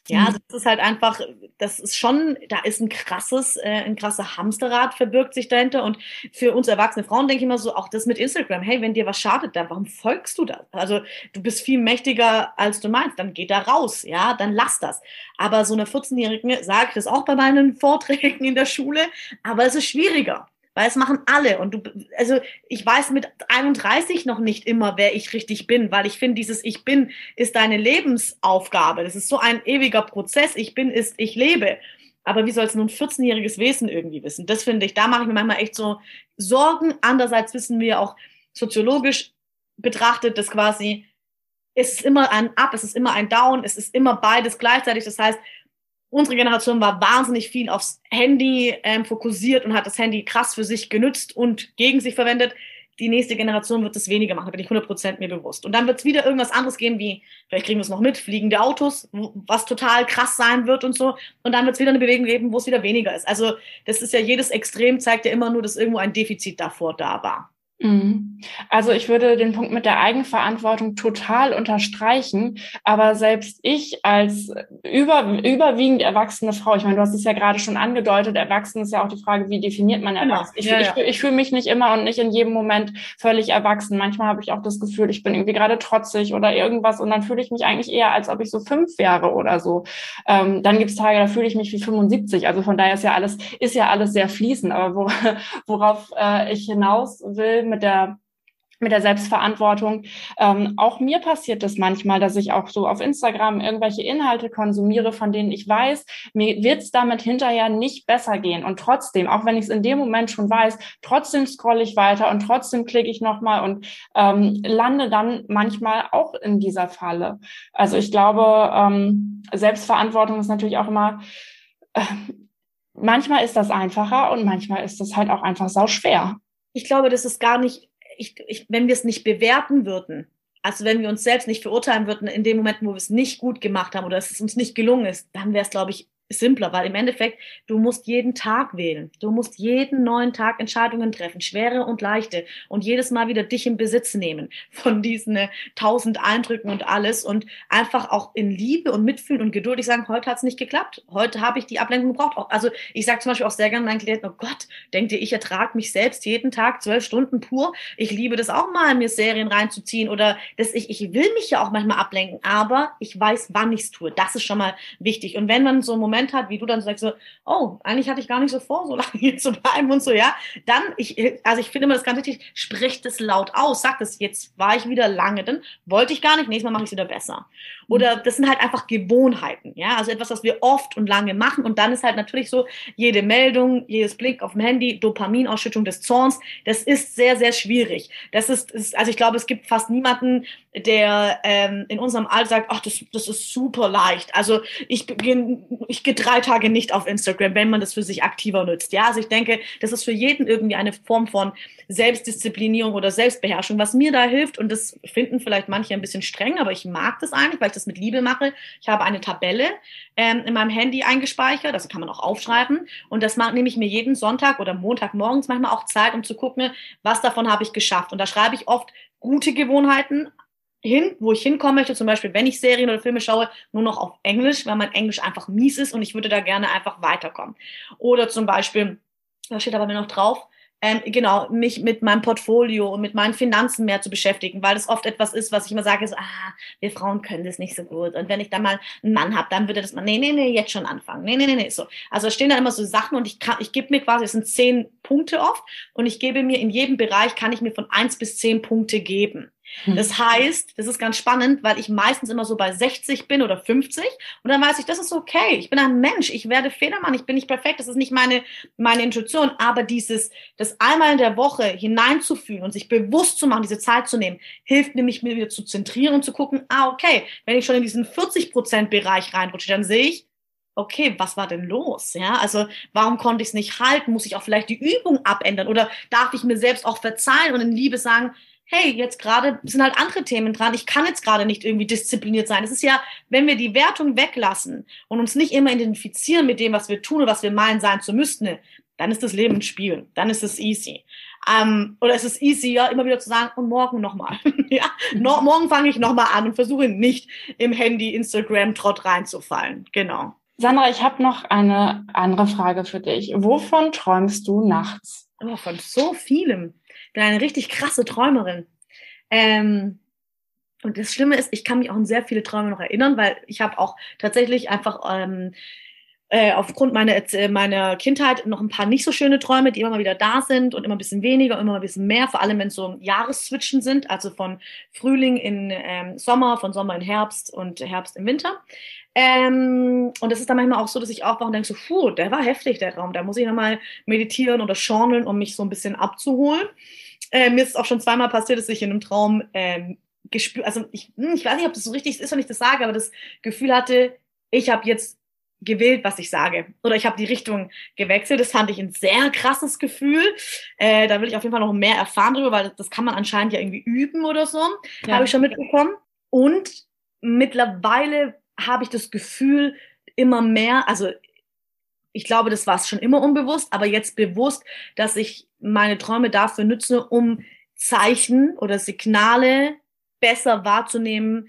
Ja, mhm. das ist halt einfach, das ist schon, da ist ein krasses, äh, ein krasser Hamsterrad verbirgt sich dahinter. Und für uns erwachsene Frauen denke ich immer so, auch das mit Instagram, hey, wenn dir was schadet, dann warum folgst du das? Also du bist viel mächtiger, als du meinst, dann geh da raus, ja, dann lass das. Aber so einer 14-Jährigen sage ich das auch bei meinen Vorträgen in der Schule, aber es ist schwieriger. Weil es machen alle. Und du, also ich weiß mit 31 noch nicht immer, wer ich richtig bin, weil ich finde, dieses Ich bin ist deine Lebensaufgabe. Das ist so ein ewiger Prozess. Ich bin ist, ich lebe. Aber wie soll es nun ein 14-jähriges Wesen irgendwie wissen? Das finde ich, da mache ich mir manchmal echt so Sorgen. Andererseits wissen wir auch soziologisch betrachtet, dass quasi es ist immer ein Up, es ist immer ein Down, es ist immer beides gleichzeitig. Das heißt, unsere Generation war wahnsinnig viel aufs Handy ähm, fokussiert und hat das Handy krass für sich genützt und gegen sich verwendet. Die nächste Generation wird es weniger machen, da bin ich 100% mir bewusst. Und dann wird es wieder irgendwas anderes geben, wie, vielleicht kriegen wir es noch mit, fliegende Autos, was total krass sein wird und so. Und dann wird es wieder eine Bewegung geben, wo es wieder weniger ist. Also das ist ja jedes Extrem, zeigt ja immer nur, dass irgendwo ein Defizit davor da war. Mhm. Also ich würde den Punkt mit der Eigenverantwortung total unterstreichen, aber selbst ich als über, überwiegend erwachsene Frau, ich meine, du hast es ja gerade schon angedeutet, erwachsen ist ja auch die Frage, wie definiert man Genau. erwachsen? Ich, Ja, ich, ja. ich, ich fühle mich nicht immer und nicht in jedem Moment völlig erwachsen. Manchmal habe ich auch das Gefühl, ich bin irgendwie gerade trotzig oder irgendwas und dann fühle ich mich eigentlich eher, als ob ich so fünf wäre oder so. Ähm, dann gibt es Tage, da fühle ich mich wie 75. Also von daher ist ja alles, ist ja alles sehr fließend. Aber wo, worauf äh, ich hinaus will mit der mit der Selbstverantwortung. Ähm, auch mir passiert das manchmal, dass ich auch so auf Instagram irgendwelche Inhalte konsumiere, von denen ich weiß, mir wird es damit hinterher nicht besser gehen. Und trotzdem, auch wenn ich es in dem Moment schon weiß, trotzdem scrolle ich weiter und trotzdem klicke ich nochmal und ähm, lande dann manchmal auch in dieser Falle. Also ich glaube, ähm, Selbstverantwortung ist natürlich auch immer, äh, manchmal ist das einfacher und manchmal ist das halt auch einfach sau schwer. Ich glaube, das ist gar nicht, ich, ich, wenn wir es nicht bewerten würden, also wenn wir uns selbst nicht verurteilen würden in dem Moment, wo wir es nicht gut gemacht haben oder es uns nicht gelungen ist, dann wäre es, glaube ich, simpler, weil im Endeffekt, du musst jeden Tag wählen. Du musst jeden neuen Tag Entscheidungen treffen, schwere und leichte und jedes Mal wieder dich in Besitz nehmen von diesen äh, tausend Eindrücken und alles und einfach auch in Liebe und Mitfühlen und geduldig sagen, heute hat es nicht geklappt. Heute habe ich die Ablenkung gebraucht. Auch- Also ich sage zum Beispiel auch sehr gerne meinen Klienten, oh Gott, denkt ihr, ich ertrage mich selbst jeden Tag zwölf Stunden pur? Ich liebe das auch mal, mir Serien reinzuziehen oder dass ich, ich will mich ja auch manchmal ablenken, aber ich weiß, wann ich es tue. Das ist schon mal wichtig. Und wenn man so einen Moment hat, wie du dann sagst, so, oh, eigentlich hatte ich gar nicht so vor, so lange hier zu bleiben und so, ja, dann, ich, also ich finde immer das ganz wichtig, spricht es laut aus, sagt es, jetzt war ich wieder lange, dann wollte ich gar nicht, nächstes Mal mache ich es wieder besser. Oder das sind halt einfach Gewohnheiten, ja, also etwas, was wir oft und lange machen und dann ist halt natürlich so, jede Meldung, jedes Blick auf dem Handy, Dopaminausschüttung des Zorns, das ist sehr, sehr schwierig. Das ist, ist also ich glaube, es gibt fast niemanden, der ähm, in unserem Alter sagt, ach, das, das ist super leicht. Also ich bin, ich gehe drei Tage nicht auf Instagram, wenn man das für sich aktiver nutzt. Ja, also ich denke, das ist für jeden irgendwie eine Form von Selbstdisziplinierung oder Selbstbeherrschung, was mir da hilft. Und das finden vielleicht manche ein bisschen streng, aber ich mag das eigentlich, weil ich das mit Liebe mache. Ich habe eine Tabelle ähm, in meinem Handy eingespeichert, das kann man auch aufschreiben. Und das macht, nehme ich mir jeden Sonntag oder Montagmorgens manchmal auch Zeit, um zu gucken, was davon habe ich geschafft. Und da schreibe ich oft gute Gewohnheiten hin, wo ich hinkommen möchte, zum Beispiel, wenn ich Serien oder Filme schaue, nur noch auf Englisch, weil mein Englisch einfach mies ist und ich würde da gerne einfach weiterkommen. Oder zum Beispiel, was steht aber mir noch drauf? Ähm, genau, mich mit meinem Portfolio und mit meinen Finanzen mehr zu beschäftigen, weil das oft etwas ist, was ich immer sage, so, ah, wir Frauen können das nicht so gut. Und wenn ich dann mal einen Mann habe, dann würde das mal, nee, nee, nee, jetzt schon anfangen. Nee, nee, nee, nee, so. Also stehen da immer so Sachen und ich kann, ich gebe mir quasi, es sind zehn Punkte oft und ich gebe mir in jedem Bereich, kann ich mir von eins bis zehn Punkte geben. Das heißt, das ist ganz spannend, weil ich meistens immer so bei 60 bin oder 50 und dann weiß ich, das ist okay. Ich bin ein Mensch, ich werde Fehler machen, ich bin nicht perfekt, das ist nicht meine, meine Intuition, aber dieses, das einmal in der Woche hineinzufühlen und sich bewusst zu machen, diese Zeit zu nehmen, hilft nämlich mir wieder zu zentrieren und zu gucken, ah, okay, wenn ich schon in diesen 40% Bereich reinrutsche, dann sehe ich, okay, was war denn los? Ja, also warum konnte ich es nicht halten? Muss ich auch vielleicht die Übung abändern oder darf ich mir selbst auch verzeihen und in Liebe sagen, hey, jetzt gerade sind halt andere Themen dran. Ich kann jetzt gerade nicht irgendwie diszipliniert sein. Es ist ja, wenn wir die Wertung weglassen und uns nicht immer identifizieren mit dem, was wir tun oder was wir meinen sein zu müssten, dann ist das Leben ein Spiel. Dann ist es easy. Ähm, oder es ist easy, ja, immer wieder zu sagen, und morgen nochmal. ja, no, morgen fange ich nochmal an und versuche nicht im Handy, Instagram, Trott reinzufallen. Genau. Sandra, ich habe noch eine andere Frage für dich. Wovon träumst du nachts? Aber von so vielem. Bin eine richtig krasse Träumerin. Ähm, und das Schlimme ist, ich kann mich auch an sehr viele Träume noch erinnern, weil ich habe auch tatsächlich einfach ähm, äh, aufgrund meiner, äh, meiner Kindheit noch ein paar nicht so schöne Träume, die immer mal wieder da sind und immer ein bisschen weniger, immer ein bisschen mehr, vor allem wenn es so Jahreszwitschen sind, also von Frühling in ähm, Sommer, von Sommer in Herbst und Herbst im Winter. Ähm, und das ist dann manchmal auch so, dass ich aufwache und denke so, puh, der war heftig, der Raum. Da muss ich nochmal meditieren oder journalen, um mich so ein bisschen abzuholen. Äh, mir ist auch schon zweimal passiert, dass ich in einem Traum ähm, gespürt, also ich, hm, ich weiß nicht, ob das so richtig ist, wenn ich das sage, aber das Gefühl hatte, ich habe jetzt gewählt, was ich sage. Oder ich habe die Richtung gewechselt. Das fand ich ein sehr krasses Gefühl. Äh, da will ich auf jeden Fall noch mehr erfahren drüber, weil das kann man anscheinend ja irgendwie üben oder so. Ja. Habe ich schon mitbekommen. Und mittlerweile habe ich das Gefühl, immer mehr, also ich glaube, das war es schon immer unbewusst, aber jetzt bewusst, dass ich meine Träume dafür nutze, um Zeichen oder Signale besser wahrzunehmen,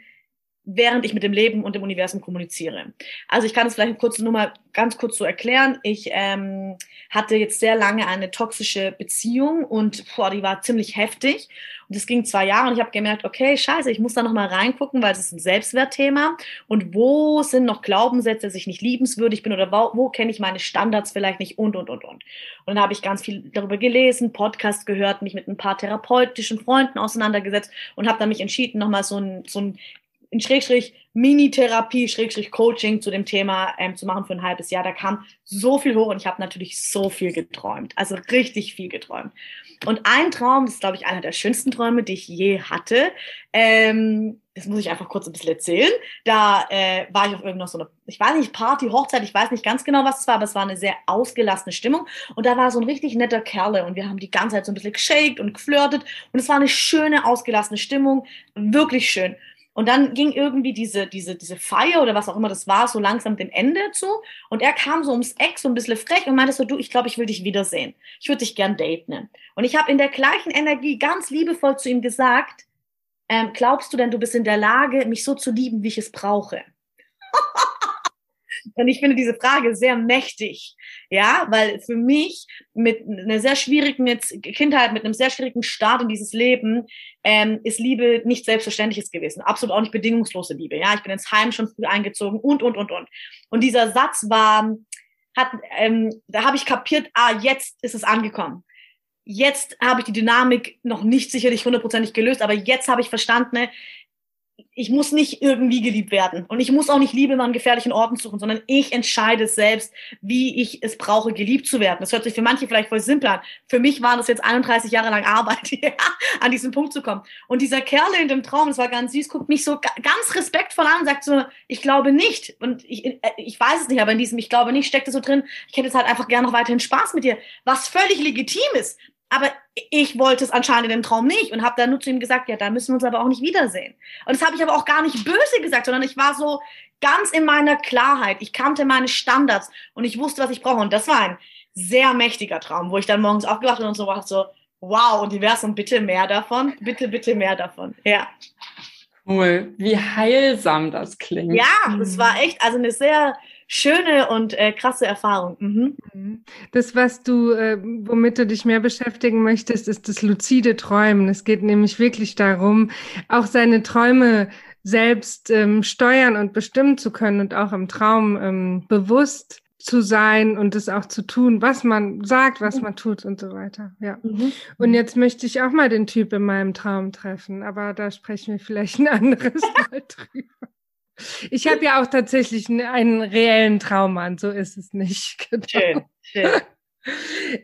während ich mit dem Leben und dem Universum kommuniziere. Also ich kann es vielleicht kurz nur mal ganz kurz so erklären. Ich ähm, hatte jetzt sehr lange eine toxische Beziehung und boah, die war ziemlich heftig. Es ging zwei Jahre und ich habe gemerkt, okay, scheiße, ich muss da noch mal reingucken, weil es ist ein Selbstwertthema. Und wo sind noch Glaubenssätze, dass ich nicht liebenswürdig bin oder wo, wo kenne ich meine Standards vielleicht nicht und, und, und, und. Und dann habe ich ganz viel darüber gelesen, Podcast gehört, mich mit ein paar therapeutischen Freunden auseinandergesetzt und habe dann mich entschieden, noch mal so ein, so ein in Schrägstrich Mini-Therapie, Schrägstrich Coaching zu dem Thema ähm, zu machen für ein halbes Jahr. Da kam so viel hoch und ich habe natürlich so viel geträumt. Also richtig viel geträumt. Und ein Traum, das ist, glaube ich, einer der schönsten Träume, die ich je hatte. Ähm, das muss ich einfach kurz ein bisschen erzählen. Da äh, war ich auf irgendeiner so eine, ich weiß nicht, Party, Hochzeit, ich weiß nicht ganz genau, was es war, aber es war eine sehr ausgelassene Stimmung. Und da war so ein richtig netter Kerle und wir haben die ganze Zeit so ein bisschen geshaked und geflirtet. Und es war eine schöne, ausgelassene Stimmung. Wirklich schön. Und dann ging irgendwie diese, diese, diese Feier oder was auch immer das war, so langsam dem Ende zu. Und er kam so ums Eck, so ein bisschen frech und meinte so, du, ich glaube, ich will dich wiedersehen. Ich würde dich gern daten. Und ich habe in der gleichen Energie ganz liebevoll zu ihm gesagt, ähm, glaubst du denn, du bist in der Lage, mich so zu lieben, wie ich es brauche? Und ich finde diese Frage sehr mächtig, ja, weil für mich mit einer sehr schwierigen Kindheit, mit einem sehr schwierigen Start in dieses Leben, ähm, ist Liebe nicht selbstverständliches gewesen. Absolut auch nicht bedingungslose Liebe, ja. Ich bin ins Heim schon früh eingezogen und, und, und, und. Und dieser Satz war, hat, ähm, da habe ich kapiert, ah, jetzt ist es angekommen jetzt habe ich die Dynamik noch nicht sicherlich hundertprozentig gelöst, aber jetzt habe ich verstanden, ich muss nicht irgendwie geliebt werden. Und ich muss auch nicht Liebe an gefährlichen Orten suchen, sondern ich entscheide selbst, wie ich es brauche, geliebt zu werden. Das hört sich für manche vielleicht voll simpel an. Für mich waren das jetzt 31 Jahre lang Arbeit, ja, an diesen Punkt zu kommen. Und dieser Kerl in dem Traum, das war ganz süß, guckt mich so ganz respektvoll an und sagt so, ich glaube nicht. Und ich, äh, ich weiß es nicht, aber in diesem Ich glaube nicht steckte so drin, ich hätte jetzt halt einfach gerne noch weiterhin Spaß mit dir, was völlig legitim ist. Aber ich wollte es anscheinend in dem Traum nicht und habe dann nur zu ihm gesagt, ja, da müssen wir uns aber auch nicht wiedersehen. Und das habe ich aber auch gar nicht böse gesagt, sondern ich war so ganz in meiner Klarheit. Ich kannte meine Standards und ich wusste, was ich brauche. Und das war ein sehr mächtiger Traum, wo ich dann morgens aufgewacht bin und so war so, wow, Universum, bitte mehr davon, bitte, bitte mehr davon. Ja. Cool, wie heilsam das klingt. Ja, das war echt, also eine sehr schöne und äh, krasse Erfahrung. Mhm. mhm. Das, was du, äh, womit du dich mehr beschäftigen möchtest, ist das luzide Träumen. Es geht nämlich wirklich darum, auch seine Träume selbst ähm, steuern und bestimmen zu können und auch im Traum ähm, bewusst zu sein und es auch zu tun, was man sagt, was man tut und so weiter. Ja. Mhm. Und jetzt möchte ich auch mal den Typ in meinem Traum treffen, aber da sprechen wir vielleicht ein anderes Mal drüber. Ich habe ja auch tatsächlich einen reellen Traummann, so ist es nicht. Genau. Schön, schön.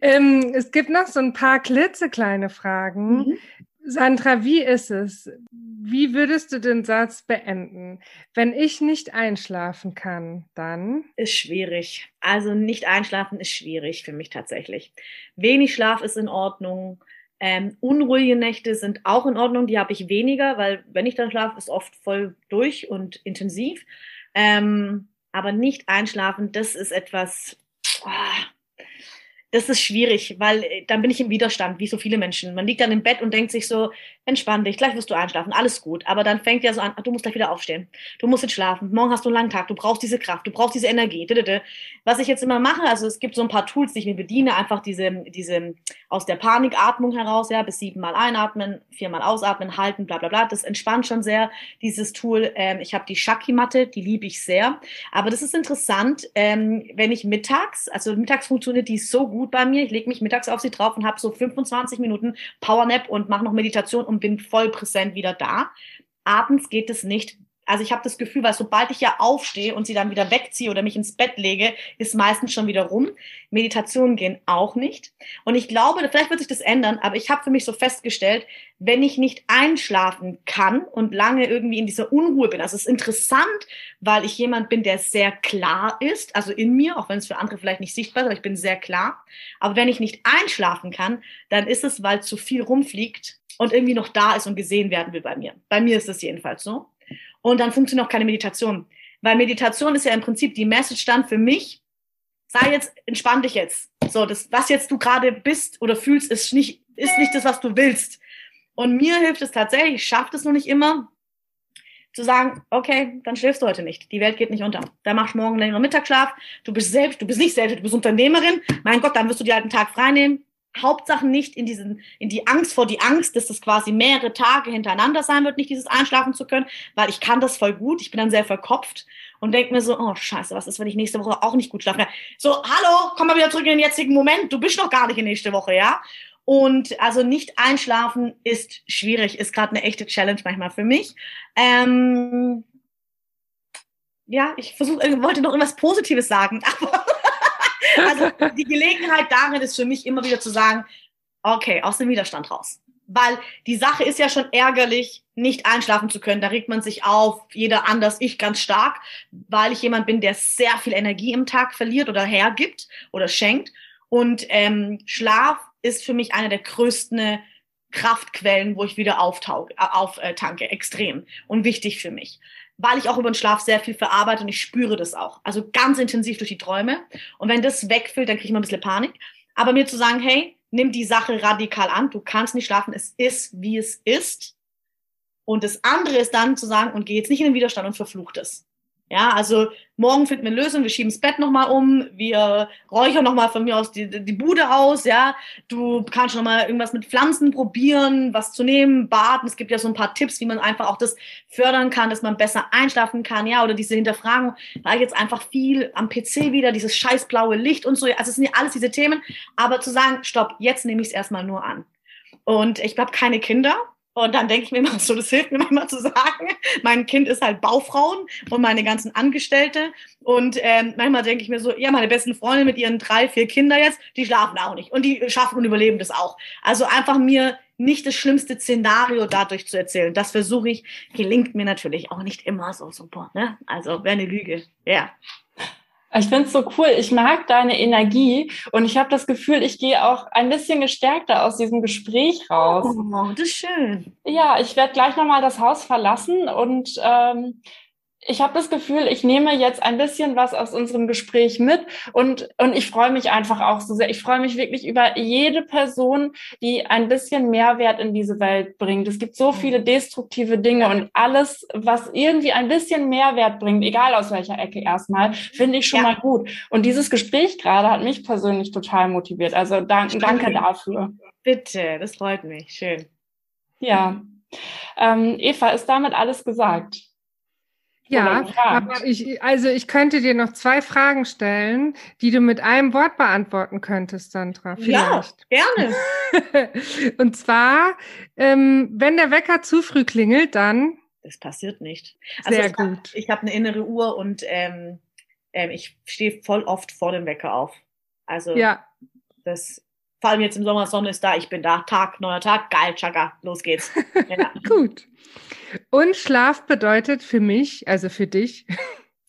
ähm, es gibt noch so ein paar klitzekleine Fragen. Mhm. Sandra, wie ist es? Wie würdest du den Satz beenden? Wenn ich nicht einschlafen kann, dann? Ist schwierig. Also nicht einschlafen ist schwierig für mich tatsächlich. Wenig Schlaf ist in Ordnung. Ähm, unruhige Nächte sind auch in Ordnung, die habe ich weniger, weil wenn ich dann schlafe, ist oft voll durch und intensiv. Ähm, aber nicht einschlafen, das ist etwas, oh, das ist schwierig, weil äh, dann bin ich im Widerstand, wie so viele Menschen. Man liegt dann im Bett und denkt sich so, entspann dich, gleich wirst du einschlafen, alles gut. Aber dann fängt ja so an, du musst gleich wieder aufstehen. Du musst jetzt schlafen. Morgen hast du einen langen Tag, du brauchst diese Kraft, du brauchst diese Energie. Was ich jetzt immer mache, also es gibt so ein paar Tools, die ich mir bediene, einfach diese, diese aus der Panikatmung heraus, ja, bis siebenmal einatmen, viermal ausatmen, halten, bla bla bla. Das entspannt schon sehr, dieses Tool. Ähm, ich habe die Shaki-Matte, die liebe ich sehr. Aber das ist interessant, ähm, wenn ich mittags, also mittags funktioniert die so gut, gut bei mir. Ich lege mich mittags auf sie drauf und habe so 25 Minuten Powernap und mache noch Meditation und bin voll präsent wieder da. Abends geht es nicht, also ich habe das Gefühl, weil sobald ich ja aufstehe und sie dann wieder wegziehe oder mich ins Bett lege, ist meistens schon wieder rum. Meditationen gehen auch nicht. Und ich glaube, vielleicht wird sich das ändern, aber ich habe für mich so festgestellt, wenn ich nicht einschlafen kann und lange irgendwie in dieser Unruhe bin. Also es ist interessant, weil ich jemand bin, der sehr klar ist, also in mir, auch wenn es für andere vielleicht nicht sichtbar ist, aber ich bin sehr klar. Aber wenn ich nicht einschlafen kann, dann ist es, weil zu viel rumfliegt und irgendwie noch da ist und gesehen werden will bei mir. Bei mir ist es jedenfalls so. Und dann funktioniert auch keine Meditation. Weil Meditation ist ja im Prinzip die Message dann für mich, sei jetzt, entspann dich jetzt. So, das, was jetzt du gerade bist oder fühlst, ist nicht, ist nicht das, was du willst. Und mir hilft es tatsächlich, ich schaffe es noch nicht immer, zu sagen, okay, dann schläfst du heute nicht. Die Welt geht nicht unter. Dann machst du morgen längeren Mittagsschlaf. Du bist selbst, du bist nicht selbst, du bist Unternehmerin. Mein Gott, dann wirst du dir halt einen Tag frei nehmen. Hauptsache nicht in diesen, in die Angst vor die Angst, dass das quasi mehrere Tage hintereinander sein wird, nicht dieses einschlafen zu können, weil ich kann das voll gut. Ich bin dann sehr verkopft und denke mir so, oh Scheiße, was ist, wenn ich nächste Woche auch nicht gut schlafen kann? So, hallo, komm mal wieder zurück in den jetzigen Moment. Du bist noch gar nicht in nächste Woche, ja? Und also nicht einschlafen ist schwierig, ist gerade eine echte Challenge manchmal für mich. Ähm, ja, ich versuche, wollte noch irgendwas Positives sagen, aber also die Gelegenheit darin ist für mich immer wieder zu sagen, okay, aus dem Widerstand raus. Weil die Sache ist ja schon ärgerlich, nicht einschlafen zu können. Da regt man sich auf, jeder anders, ich ganz stark, weil ich jemand bin, der sehr viel Energie im Tag verliert oder hergibt oder schenkt. Und ähm, Schlaf ist für mich eine der größten Kraftquellen, wo ich wieder auftanke, auf, äh, tanke, extrem und wichtig für mich weil ich auch über den Schlaf sehr viel verarbeite und ich spüre das auch. Also ganz intensiv durch die Träume. Und wenn das wegfällt, dann kriege ich mal ein bisschen Panik. Aber mir zu sagen, hey, nimm die Sache radikal an, du kannst nicht schlafen, es ist, wie es ist. Und das andere ist dann zu sagen, und geh jetzt nicht in den Widerstand und verflucht es. Ja, also morgen finden wir eine Lösung, wir schieben das Bett nochmal um, wir räuchern nochmal von mir aus die, die Bude aus, ja. Du kannst nochmal irgendwas mit Pflanzen probieren, was zu nehmen, baden. Es gibt ja so ein paar Tipps, wie man einfach auch das fördern kann, dass man besser einschlafen kann, ja. Oder diese Hinterfragung, war jetzt einfach viel am PC wieder, dieses scheiß blaue Licht und so. Also es sind ja alles diese Themen. Aber zu sagen, stopp, jetzt nehme ich es erstmal nur an. Und ich habe keine Kinder, und dann denke ich mir immer so, das hilft mir manchmal zu sagen, mein Kind ist halt Baufrauen und meine ganzen Angestellte. Und ähm, manchmal denke ich mir so, ja, meine besten Freunde mit ihren drei, vier Kindern jetzt, die schlafen auch nicht. Und die schaffen und überleben das auch. Also einfach mir nicht das schlimmste Szenario dadurch zu erzählen. Das versuche ich, gelingt mir natürlich auch nicht immer so super. Ne? Also wäre eine Lüge. Ja. Ich finde es so cool. Ich mag deine Energie und ich habe das Gefühl, ich gehe auch ein bisschen gestärkter aus diesem Gespräch raus. Oh, das ist schön. Ja, ich werde gleich nochmal das Haus verlassen und ähm, ich habe das Gefühl, ich nehme jetzt ein bisschen was aus unserem Gespräch mit und, und ich freue mich einfach auch so sehr. Ich freue mich wirklich über jede Person, die ein bisschen Mehrwert in diese Welt bringt. Es gibt so viele destruktive Dinge und alles, was irgendwie ein bisschen Mehrwert bringt, egal aus welcher Ecke erstmal, finde ich schon ja. mal gut. Und dieses Gespräch gerade hat mich persönlich total motiviert. Also danke, danke dafür. Bitte, das freut mich. Schön. Ja. Ähm, Eva, ist damit alles gesagt? Ja, aber ich, also ich könnte dir noch zwei Fragen stellen, die du mit einem Wort beantworten könntest, Sandra. Vielleicht. Ja, gerne. Und zwar, ähm, wenn der Wecker zu früh klingelt, dann. Das passiert nicht. Also Sehr gut. Hab, ich habe eine innere Uhr und ähm, ähm, ich stehe voll oft vor dem Wecker auf. Also ja. das vor allem jetzt im Sommer, Sonne ist da, ich bin da, Tag, neuer Tag, geil, Chaka, los geht's. Ja. Gut. Und Schlaf bedeutet für mich, also für dich?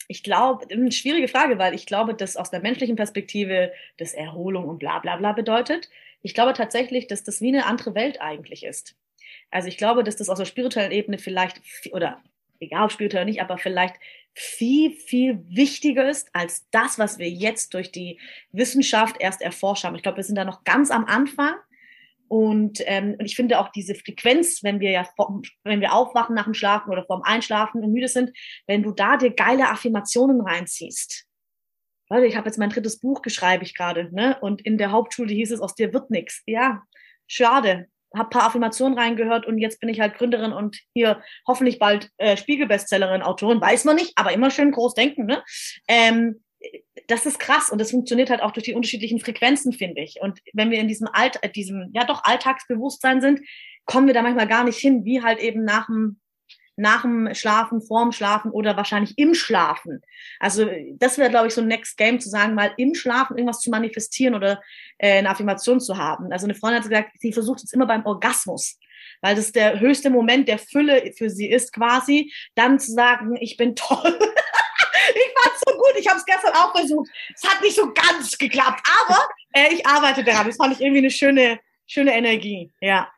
Ich glaube, eine schwierige Frage, weil ich glaube, dass aus der menschlichen Perspektive das Erholung und bla bla bla bedeutet. Ich glaube tatsächlich, dass das wie eine andere Welt eigentlich ist. Also ich glaube, dass das aus der spirituellen Ebene vielleicht, oder egal ob spirituell oder nicht, aber vielleicht viel, viel wichtiger ist als das, was wir jetzt durch die Wissenschaft erst erforscht haben. Ich glaube, wir sind da noch ganz am Anfang. Und, ähm, und ich finde auch diese Frequenz, wenn wir ja, wenn wir aufwachen nach dem Schlafen oder vorm Einschlafen und müde sind, wenn du da dir geile Affirmationen reinziehst. Leute, ich habe jetzt mein drittes Buch, geschreibe ich gerade, ne? Und in der Hauptschule hieß es, aus dir wird nichts. Ja, schade habe paar Affirmationen reingehört und jetzt bin ich halt Gründerin und hier hoffentlich bald äh, Spiegelbestsellerin, Autorin, weiß man nicht, aber immer schön groß denken. Ne? Ähm, das ist krass und das funktioniert halt auch durch die unterschiedlichen Frequenzen, finde ich. Und wenn wir in diesem Alt, diesem ja doch Alltagsbewusstsein sind, kommen wir da manchmal gar nicht hin, wie halt eben nach dem nach dem Schlafen, vorm Schlafen oder wahrscheinlich im Schlafen. Also das wäre, glaube ich, so ein Next Game zu sagen, mal im Schlafen irgendwas zu manifestieren oder äh, eine Affirmation zu haben. Also eine Freundin hat gesagt, sie versucht es immer beim Orgasmus, weil das der höchste Moment der Fülle für sie ist, quasi, dann zu sagen, ich bin toll. ich fand's so gut, ich habe es gestern auch versucht. Es hat nicht so ganz geklappt, aber äh, ich arbeite daran. Das fand ich irgendwie eine schöne, schöne Energie. Ja.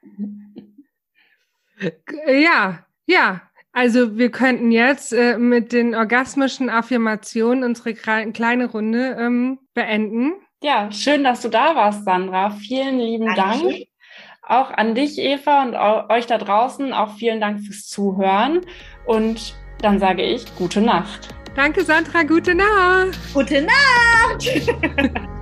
Ja, ja, also wir könnten jetzt äh, mit den orgasmischen Affirmationen unsere kleine Runde ähm, beenden. Ja, schön, dass du da warst, Sandra. Vielen lieben Danke. Dank. auch an dich, Eva, und euch da draußen auch vielen Dank fürs Zuhören. Und dann sage ich gute Nacht. Danke, Sandra. Gute Nacht. Gute Nacht.